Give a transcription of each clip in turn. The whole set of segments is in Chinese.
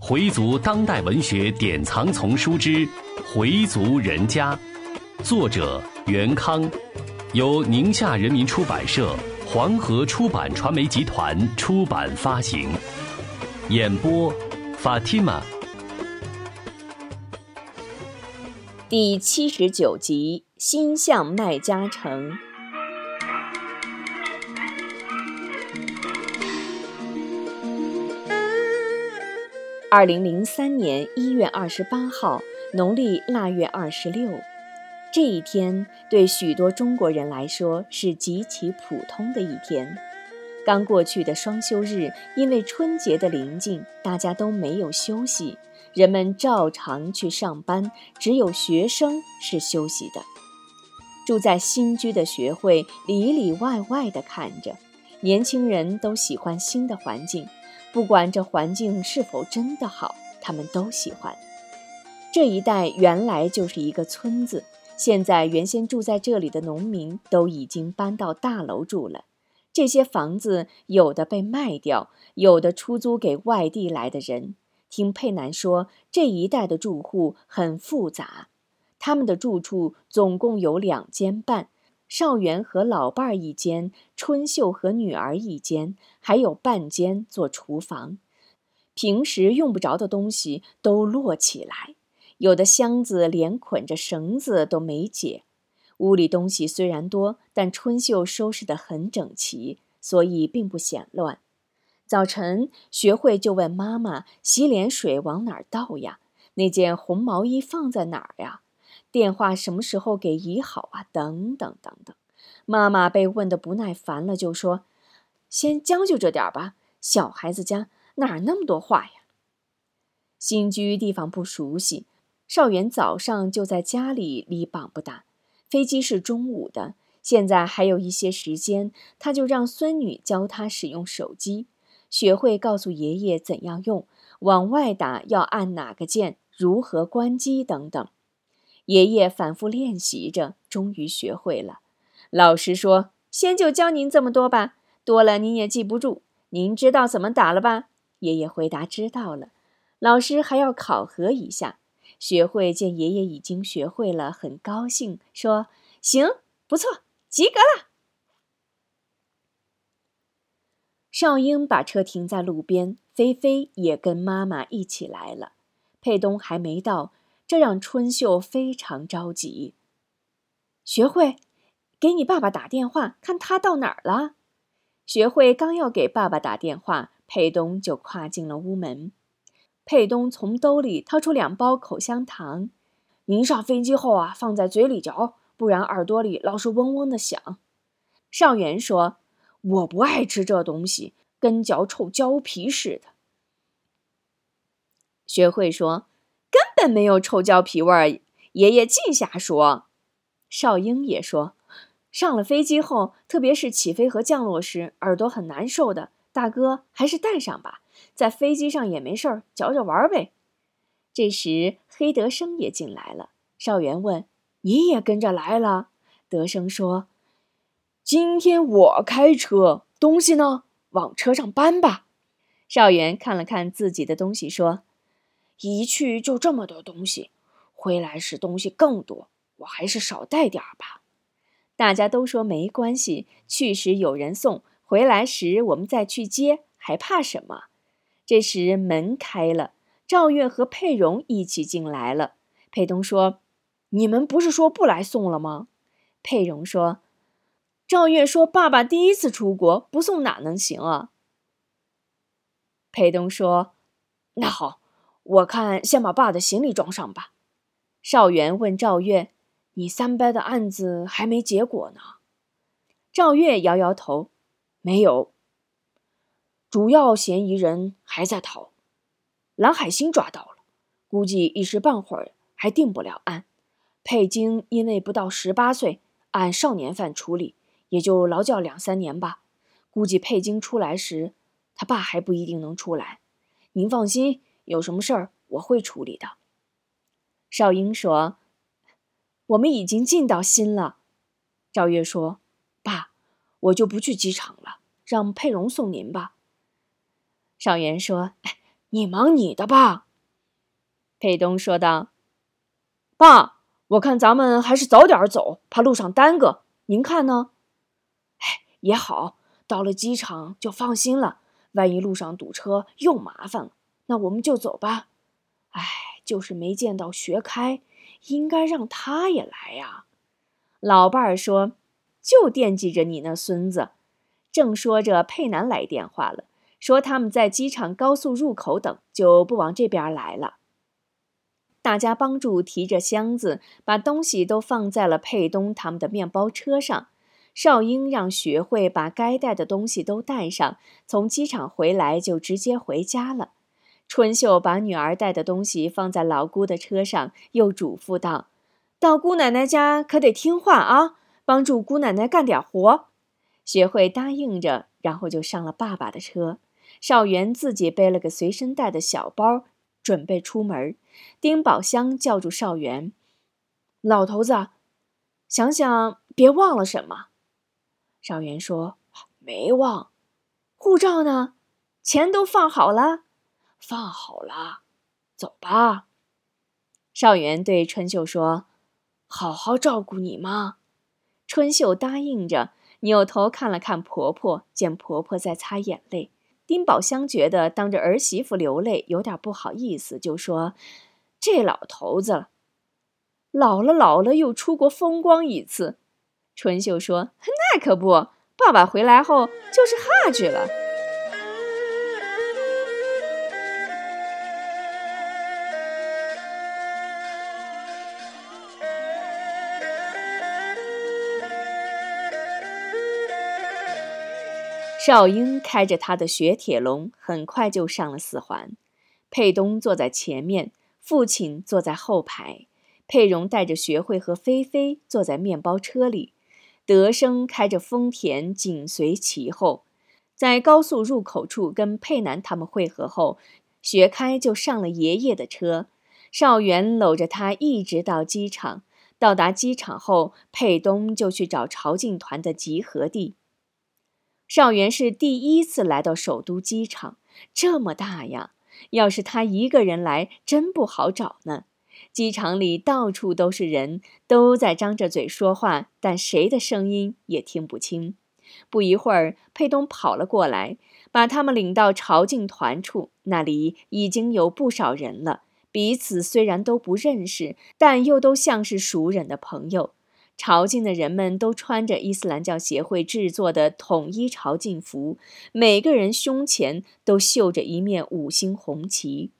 回族当代文学典藏丛书之《回族人家》，作者袁康，由宁夏人民出版社、黄河出版传媒集团出版发行。演播：Fatima。第七十九集：心向麦家城。二零零三年一月二十八号，农历腊月二十六，这一天对许多中国人来说是极其普通的一天。刚过去的双休日，因为春节的临近，大家都没有休息，人们照常去上班，只有学生是休息的。住在新居的学会里里外外地看着，年轻人都喜欢新的环境。不管这环境是否真的好，他们都喜欢。这一带原来就是一个村子，现在原先住在这里的农民都已经搬到大楼住了。这些房子有的被卖掉，有的出租给外地来的人。听佩南说，这一带的住户很复杂，他们的住处总共有两间半。少元和老伴儿一间，春秀和女儿一间，还有半间做厨房。平时用不着的东西都摞起来，有的箱子连捆着绳子都没解。屋里东西虽然多，但春秀收拾得很整齐，所以并不显乱。早晨，学会就问妈妈：“洗脸水往哪儿倒呀？那件红毛衣放在哪儿呀？”电话什么时候给姨好啊？等等等等，妈妈被问得不耐烦了，就说：“先将就着点吧，小孩子家哪那么多话呀？”新居地方不熟悉，少元早上就在家里离绑不打，飞机是中午的，现在还有一些时间，他就让孙女教他使用手机，学会告诉爷爷怎样用，往外打要按哪个键，如何关机等等。爷爷反复练习着，终于学会了。老师说：“先就教您这么多吧，多了您也记不住。您知道怎么打了吧？”爷爷回答：“知道了。”老师还要考核一下。学会见爷爷已经学会了，很高兴，说：“行，不错，及格了。”少英把车停在路边，菲菲也跟妈妈一起来了。佩东还没到。这让春秀非常着急。学会，给你爸爸打电话，看他到哪儿了。学会刚要给爸爸打电话，佩东就跨进了屋门。佩东从兜里掏出两包口香糖，您上飞机后啊，放在嘴里嚼，不然耳朵里老是嗡嗡的响。少元说：“我不爱吃这东西，跟嚼臭胶皮似的。”学会说。根本没有臭胶皮味儿，爷爷净瞎说。少英也说，上了飞机后，特别是起飞和降落时，耳朵很难受的。大哥，还是带上吧，在飞机上也没事儿，嚼嚼玩呗。这时，黑德生也进来了。少元问：“你也跟着来了？”德生说：“今天我开车，东西呢，往车上搬吧。”少元看了看自己的东西，说。一去就这么多东西，回来时东西更多，我还是少带点儿吧。大家都说没关系，去时有人送，回来时我们再去接，还怕什么？这时门开了，赵月和佩蓉一起进来了。佩东说：“你们不是说不来送了吗？”佩蓉说：“赵月说爸爸第一次出国，不送哪能行啊？”佩东说：“那好。”我看先把爸的行李装上吧。少元问赵月：“你三伯的案子还没结果呢？”赵月摇摇头：“没有。主要嫌疑人还在逃，蓝海星抓到了，估计一时半会儿还定不了案。佩京因为不到十八岁，按少年犯处理，也就劳教两三年吧。估计佩京出来时，他爸还不一定能出来。您放心。”有什么事儿我会处理的。少英说：“我们已经尽到心了。”赵月说：“爸，我就不去机场了，让佩蓉送您吧。”少元说：“哎，你忙你的吧。”佩东说道。“爸，我看咱们还是早点走，怕路上耽搁。您看呢？”“哎，也好，到了机场就放心了。万一路上堵车又麻烦了，那我们就走吧。哎，就是没见到学开，应该让他也来呀。”老伴儿说：“就惦记着你那孙子。”正说着，佩南来电话了，说他们在机场高速入口等，就不往这边来了。大家帮助提着箱子，把东西都放在了佩东他们的面包车上。少英让学会把该带的东西都带上，从机场回来就直接回家了。春秀把女儿带的东西放在老姑的车上，又嘱咐道：“到姑奶奶家可得听话啊，帮助姑奶奶干点活。”学会答应着，然后就上了爸爸的车。少元自己背了个随身带的小包，准备出门。丁宝香叫住少元：“老头子，想想别忘了什么。”少元说：“没忘。护照呢？钱都放好了？放好了。走吧。”少元对春秀说：“好好照顾你妈。”春秀答应着。扭头看了看婆婆，见婆婆在擦眼泪。丁宝香觉得当着儿媳妇流泪有点不好意思，就说：“这老头子，老了老了又出国风光一次。”春秀说：“那可不，爸爸回来后就是哈去了。”少英开着他的雪铁龙，很快就上了四环。佩东坐在前面，父亲坐在后排。佩蓉带着学会和菲菲坐在面包车里，德生开着丰田紧随其后。在高速入口处跟佩南他们会合后，学开就上了爷爷的车。少元搂着他一直到机场。到达机场后，佩东就去找朝觐团的集合地。少元是第一次来到首都机场，这么大呀！要是他一个人来，真不好找呢。机场里到处都是人，都在张着嘴说话，但谁的声音也听不清。不一会儿，佩东跑了过来，把他们领到朝觐团处。那里已经有不少人了，彼此虽然都不认识，但又都像是熟人的朋友。朝觐的人们都穿着伊斯兰教协会制作的统一朝觐服，每个人胸前都绣着一面五星红旗。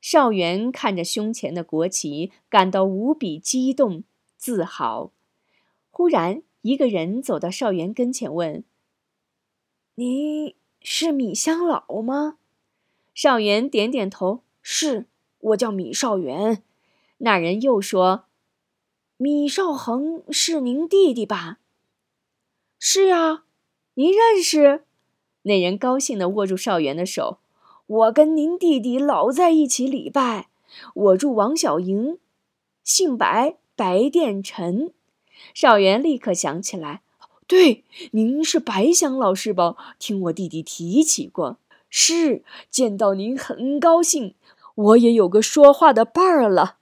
少元看着胸前的国旗，感到无比激动、自豪。忽然，一个人走到少元跟前，问：“你是米香老吗？”少元点点头：“是，我叫米少元。”那人又说。米少恒是您弟弟吧？是啊，您认识？那人高兴地握住少元的手。我跟您弟弟老在一起礼拜。我住王小营，姓白，白殿臣。少元立刻想起来，对，您是白香老师吧？听我弟弟提起过。是，见到您很高兴，我也有个说话的伴儿了。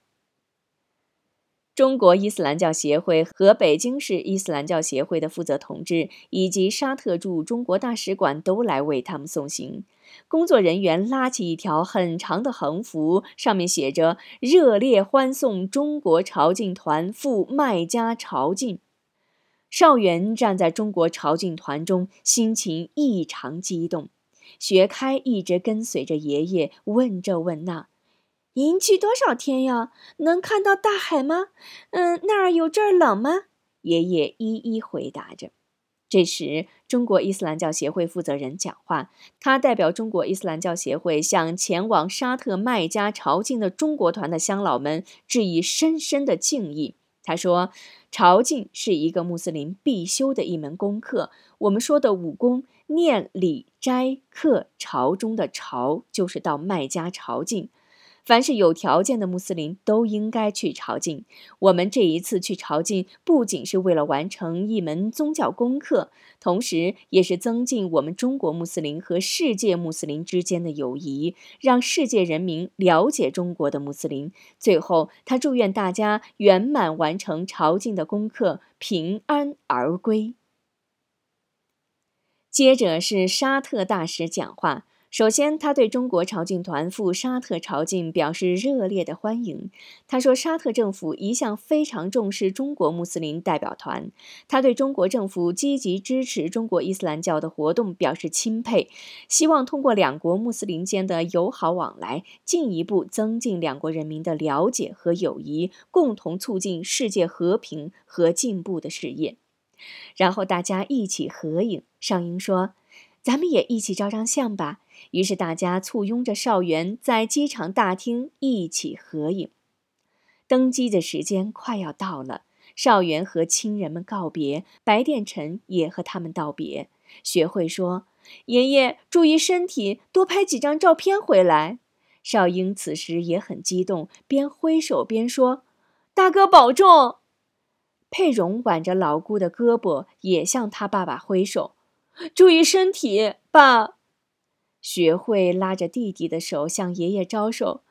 中国伊斯兰教协会和北京市伊斯兰教协会的负责同志，以及沙特驻中国大使馆都来为他们送行。工作人员拉起一条很长的横幅，上面写着“热烈欢送中国朝觐团赴麦加朝觐”。少元站在中国朝觐团中，心情异常激动。学开一直跟随着爷爷，问这问那。您去多少天呀？能看到大海吗？嗯，那儿有这儿冷吗？爷爷一一回答着。这时，中国伊斯兰教协会负责人讲话，他代表中国伊斯兰教协会向前往沙特麦加朝觐的中国团的乡老们致以深深的敬意。他说：“朝觐是一个穆斯林必修的一门功课。我们说的五功，念、礼、斋、课、朝中的朝，就是到麦加朝觐。”凡是有条件的穆斯林都应该去朝觐。我们这一次去朝觐，不仅是为了完成一门宗教功课，同时也是增进我们中国穆斯林和世界穆斯林之间的友谊，让世界人民了解中国的穆斯林。最后，他祝愿大家圆满完成朝觐的功课，平安而归。接着是沙特大使讲话。首先，他对中国朝觐团赴沙特朝觐表示热烈的欢迎。他说，沙特政府一向非常重视中国穆斯林代表团，他对中国政府积极支持中国伊斯兰教的活动表示钦佩，希望通过两国穆斯林间的友好往来，进一步增进两国人民的了解和友谊，共同促进世界和平和进步的事业。然后大家一起合影。尚英说：“咱们也一起照张相吧。”于是大家簇拥着少元在机场大厅一起合影。登机的时间快要到了，少元和亲人们告别，白殿臣也和他们道别。学会说：“爷爷注意身体，多拍几张照片回来。”少英此时也很激动，边挥手边说：“大哥保重。”佩蓉挽着老姑的胳膊，也向他爸爸挥手：“注意身体，爸。”学会拉着弟弟的手向爷爷招手：“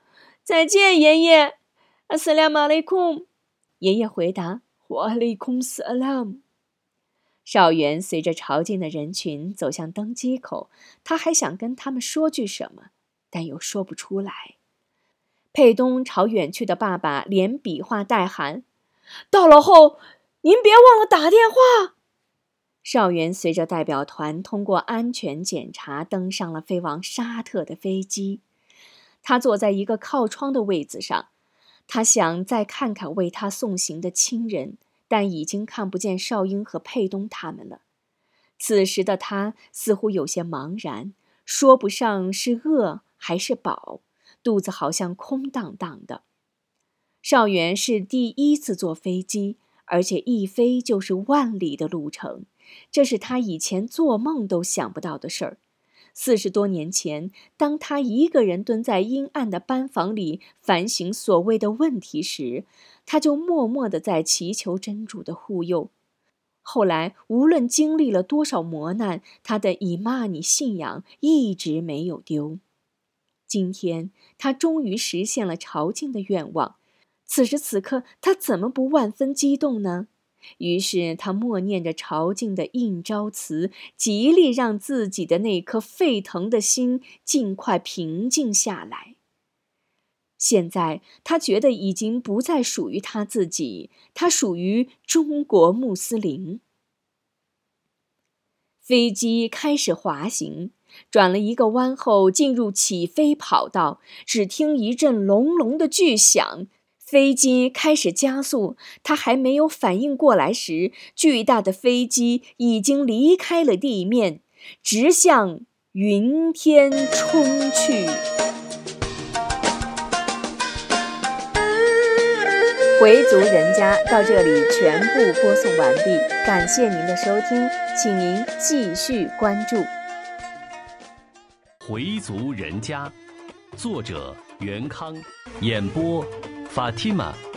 再见，爷爷。”阿斯拉马雷库，爷爷回答：“瓦雷库斯阿拉姆。”少元随着朝觐的人群走向登机口，他还想跟他们说句什么，但又说不出来。佩东朝远去的爸爸连比划带喊：“到了后，您别忘了打电话。”少元随着代表团通过安全检查，登上了飞往沙特的飞机。他坐在一个靠窗的位子上，他想再看看为他送行的亲人，但已经看不见少英和佩东他们了。此时的他似乎有些茫然，说不上是饿还是饱，肚子好像空荡荡的。少元是第一次坐飞机，而且一飞就是万里的路程。这是他以前做梦都想不到的事儿。四十多年前，当他一个人蹲在阴暗的班房里反省所谓的问题时，他就默默地在祈求真主的护佑。后来，无论经历了多少磨难，他的以玛尼信仰一直没有丢。今天，他终于实现了朝觐的愿望。此时此刻，他怎么不万分激动呢？于是他默念着朝觐的应召词，极力让自己的那颗沸腾的心尽快平静下来。现在他觉得已经不再属于他自己，他属于中国穆斯林。飞机开始滑行，转了一个弯后进入起飞跑道，只听一阵隆隆的巨响。飞机开始加速，他还没有反应过来时，巨大的飞机已经离开了地面，直向云天冲去。回族人家到这里全部播送完毕，感谢您的收听，请您继续关注。回族人家，作者袁康，演播。法蒂玛。